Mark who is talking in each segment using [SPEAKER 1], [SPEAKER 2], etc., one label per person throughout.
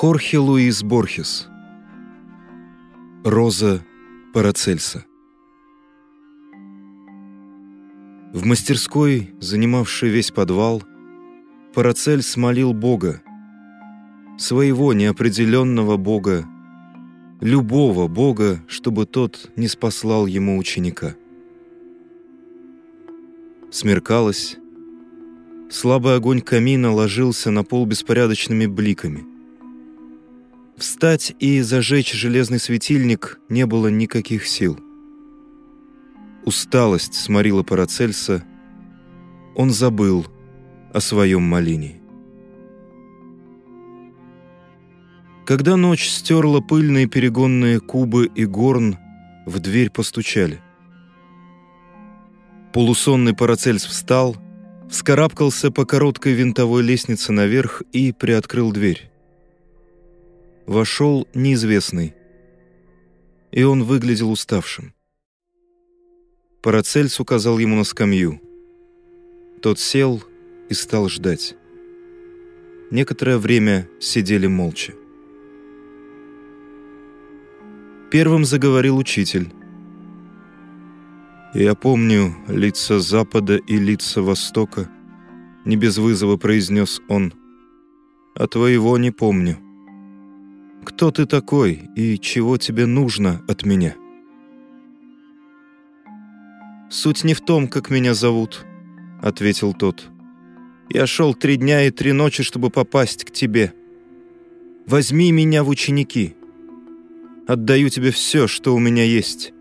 [SPEAKER 1] Хорхе Луис Борхес Роза Парацельса В мастерской, занимавшей весь подвал, Парацельс молил Бога, своего неопределенного Бога, любого Бога, чтобы тот не спаслал ему ученика. Смеркалось, слабый огонь камина ложился на пол беспорядочными бликами. Встать и зажечь железный светильник не было никаких сил. Усталость сморила Парацельса, он забыл о своем молении. Когда ночь стерла пыльные перегонные кубы и горн, в дверь постучали. Полусонный Парацельс встал, вскарабкался по короткой винтовой лестнице наверх и приоткрыл дверь. Вошел неизвестный, и он выглядел уставшим. Парацельс указал ему на скамью. Тот сел и стал ждать. Некоторое время сидели молча. Первым заговорил учитель. «Я помню лица Запада и лица Востока», — не без вызова произнес он. «А твоего не помню. Кто ты такой и чего тебе нужно от меня?» «Суть не в том, как меня зовут», — ответил тот. «Я шел три дня и три ночи, чтобы попасть к тебе. Возьми меня в ученики. Отдаю тебе все, что у меня есть.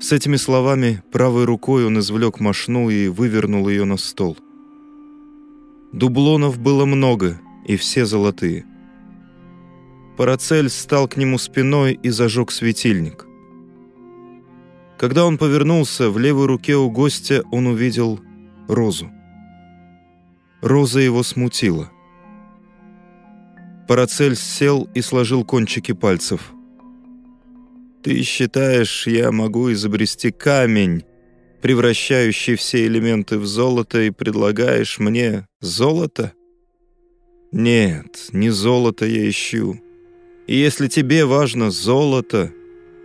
[SPEAKER 1] С этими словами правой рукой он извлек мошну и вывернул ее на стол. Дублонов было много, и все золотые. Парацель стал к нему спиной и зажег светильник. Когда он повернулся, в левой руке у гостя он увидел розу. Роза его смутила. Парацельс сел и сложил кончики пальцев – ты считаешь, я могу изобрести камень, превращающий все элементы в золото, и предлагаешь мне золото? Нет, не золото я ищу. И если тебе важно золото,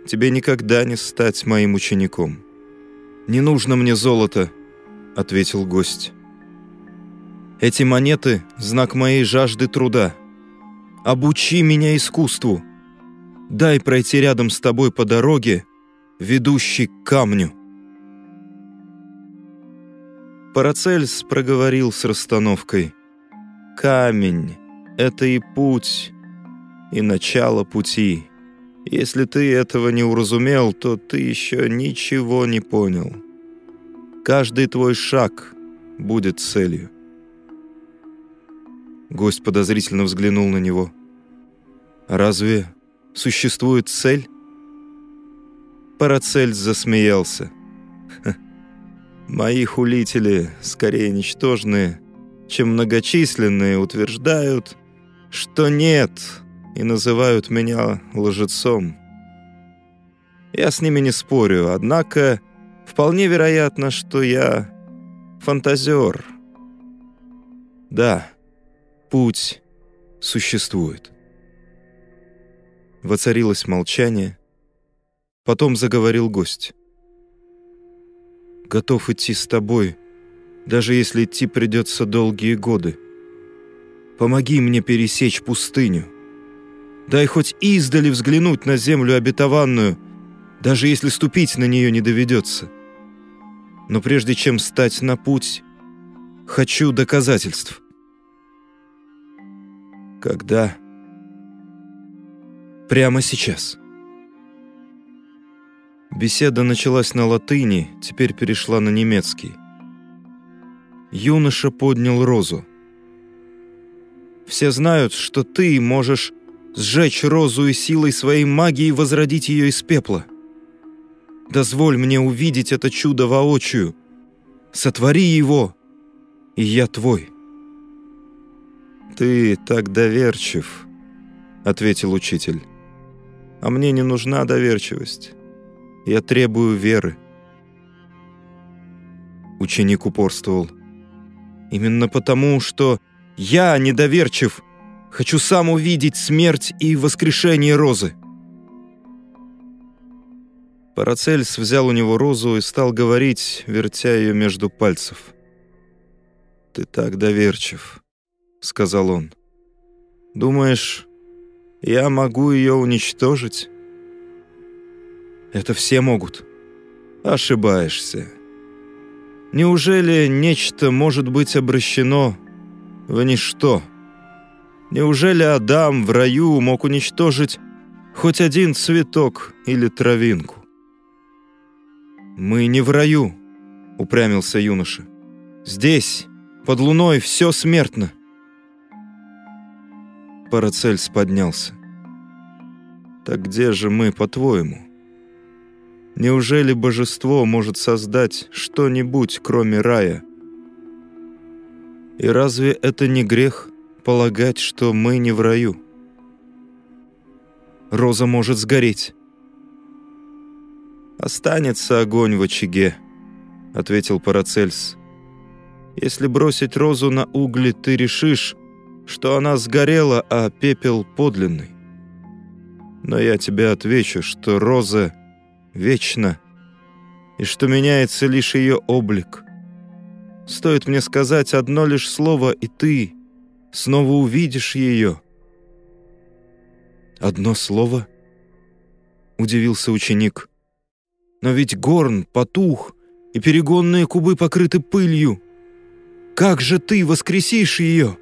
[SPEAKER 1] тебе никогда не стать моим учеником. «Не нужно мне золото», — ответил гость. «Эти монеты — знак моей жажды труда. Обучи меня искусству». Дай пройти рядом с тобой по дороге, ведущей к камню». Парацельс проговорил с расстановкой. «Камень — это и путь, и начало пути. Если ты этого не уразумел, то ты еще ничего не понял. Каждый твой шаг будет целью». Гость подозрительно взглянул на него. «Разве существует цель?» Парацельс засмеялся. «Мои хулители, скорее ничтожные, чем многочисленные, утверждают, что нет, и называют меня лжецом. Я с ними не спорю, однако вполне вероятно, что я фантазер. Да, путь существует. Воцарилось молчание. Потом заговорил гость. «Готов идти с тобой, даже если идти придется долгие годы. Помоги мне пересечь пустыню. Дай хоть издали взглянуть на землю обетованную, даже если ступить на нее не доведется. Но прежде чем стать на путь, хочу доказательств». «Когда?» Прямо сейчас. Беседа началась на латыни, теперь перешла на немецкий. Юноша поднял розу. «Все знают, что ты можешь сжечь розу и силой своей магии возродить ее из пепла. Дозволь мне увидеть это чудо воочию. Сотвори его, и я твой». «Ты так доверчив», — ответил учитель. А мне не нужна доверчивость. Я требую веры. Ученик упорствовал. Именно потому, что Я недоверчив. Хочу сам увидеть смерть и воскрешение розы». Парацельс взял у него розу и стал говорить, вертя ее между пальцев. «Ты так доверчив», — сказал он. «Думаешь, я могу ее уничтожить?» «Это все могут». «Ошибаешься. Неужели нечто может быть обращено в ничто? Неужели Адам в раю мог уничтожить хоть один цветок или травинку? «Мы не в раю», — упрямился юноша. «Здесь, под луной, все смертно». Парацельс поднялся. «Так где же мы, по-твоему? Неужели божество может создать что-нибудь, кроме рая? И разве это не грех полагать, что мы не в раю? Роза может сгореть». «Останется огонь в очаге», — ответил Парацельс. «Если бросить розу на угли, ты решишь, что она сгорела, а пепел подлинный. Но я тебе отвечу, что роза вечна, и что меняется лишь ее облик. Стоит мне сказать одно лишь слово, и ты снова увидишь ее». «Одно слово?» — удивился ученик. Но ведь горн потух, и перегонные кубы покрыты пылью. Как же ты воскресишь ее?»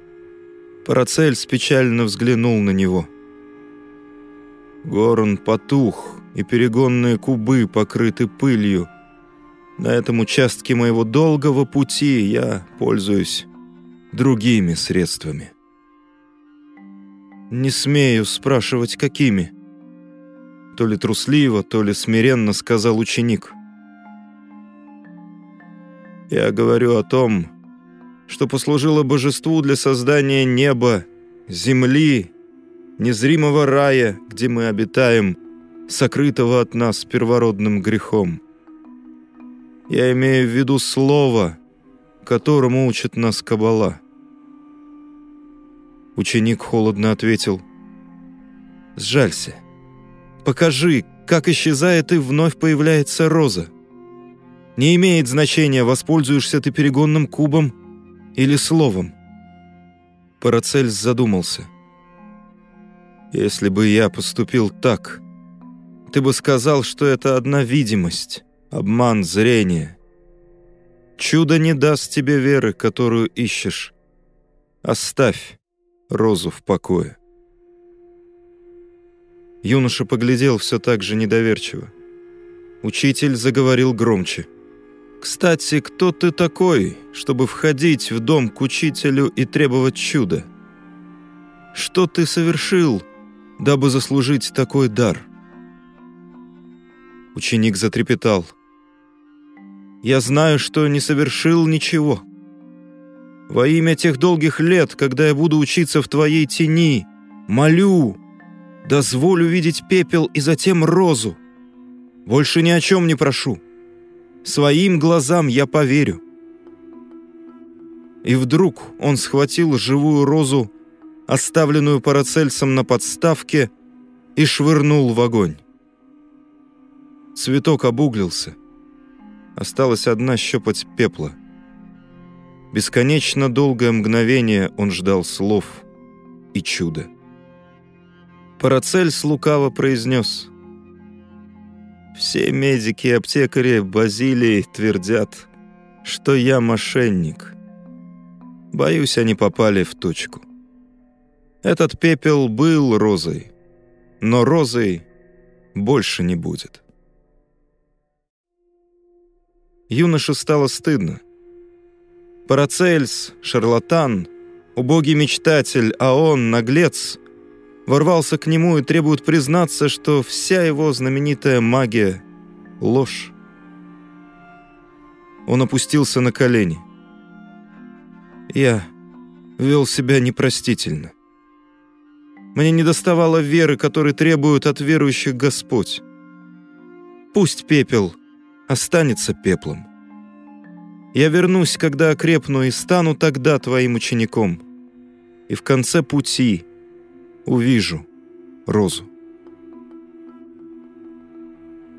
[SPEAKER 1] Парацельс печально взглянул на него. Горн потух, и перегонные кубы покрыты пылью. На этом участке моего долгого пути я пользуюсь другими средствами. Не смею спрашивать, какими. То ли трусливо, то ли смиренно сказал ученик. Я говорю о том, что послужило божеству для создания неба, земли, незримого рая, где мы обитаем, сокрытого от нас первородным грехом. Я имею в виду слово, которому учит нас Кабала. Ученик холодно ответил, «Сжалься. Покажи, как исчезает и вновь появляется роза. Не имеет значения, воспользуешься ты перегонным кубом или словом. Парацельс задумался. Если бы я поступил так, ты бы сказал, что это одна видимость, обман зрения. Чудо не даст тебе веры, которую ищешь. Оставь розу в покое. Юноша поглядел все так же недоверчиво. Учитель заговорил громче. «Кстати, кто ты такой, чтобы входить в дом к учителю и требовать чуда? Что ты совершил, дабы заслужить такой дар?» Ученик затрепетал. «Я знаю, что не совершил ничего. Во имя тех долгих лет, когда я буду учиться в твоей тени, молю, Дозволю видеть пепел и затем розу. Больше ни о чем не прошу. Своим глазам я поверю. И вдруг он схватил живую розу, оставленную Парацельсом на подставке, и швырнул в огонь. Цветок обуглился. Осталась одна щепоть пепла. Бесконечно долгое мгновение он ждал слов и чуда. Парацельс лукаво произнес. «Все медики и аптекари Базилии твердят, что я мошенник. Боюсь, они попали в точку. Этот пепел был розой, но розой больше не будет». Юноше стало стыдно. Парацельс, шарлатан, убогий мечтатель, а он, наглец, ворвался к нему и требует признаться, что вся его знаменитая магия — ложь. Он опустился на колени. Я вел себя непростительно. Мне не доставало веры, которой требует от верующих Господь. Пусть пепел останется пеплом. Я вернусь, когда окрепну, и стану тогда твоим учеником. и в конце пути увижу розу.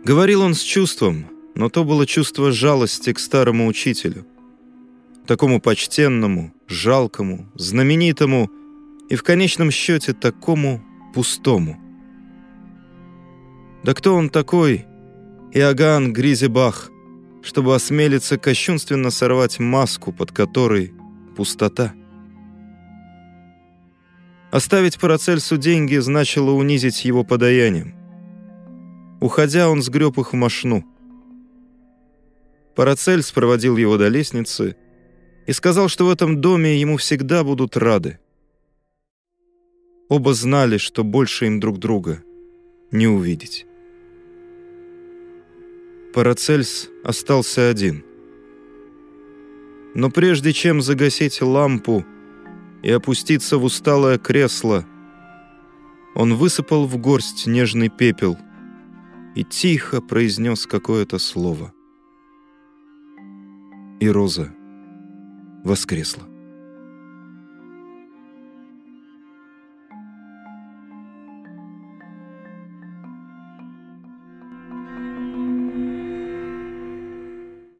[SPEAKER 1] Говорил он с чувством, но то было чувство жалости к старому учителю, такому почтенному, жалкому, знаменитому и в конечном счете такому пустому. Да кто он такой, Иоганн Гризебах, чтобы осмелиться кощунственно сорвать маску, под которой пустота? Оставить Парацельсу деньги значило унизить его подаянием. Уходя, он сгреб их в мошну. Парацельс проводил его до лестницы и сказал, что в этом доме ему всегда будут рады. Оба знали, что больше им друг друга не увидеть. Парацельс остался один. Но прежде чем загасить лампу и опуститься в усталое кресло, он высыпал в горсть нежный пепел — и тихо произнес какое-то слово. И Роза воскресла.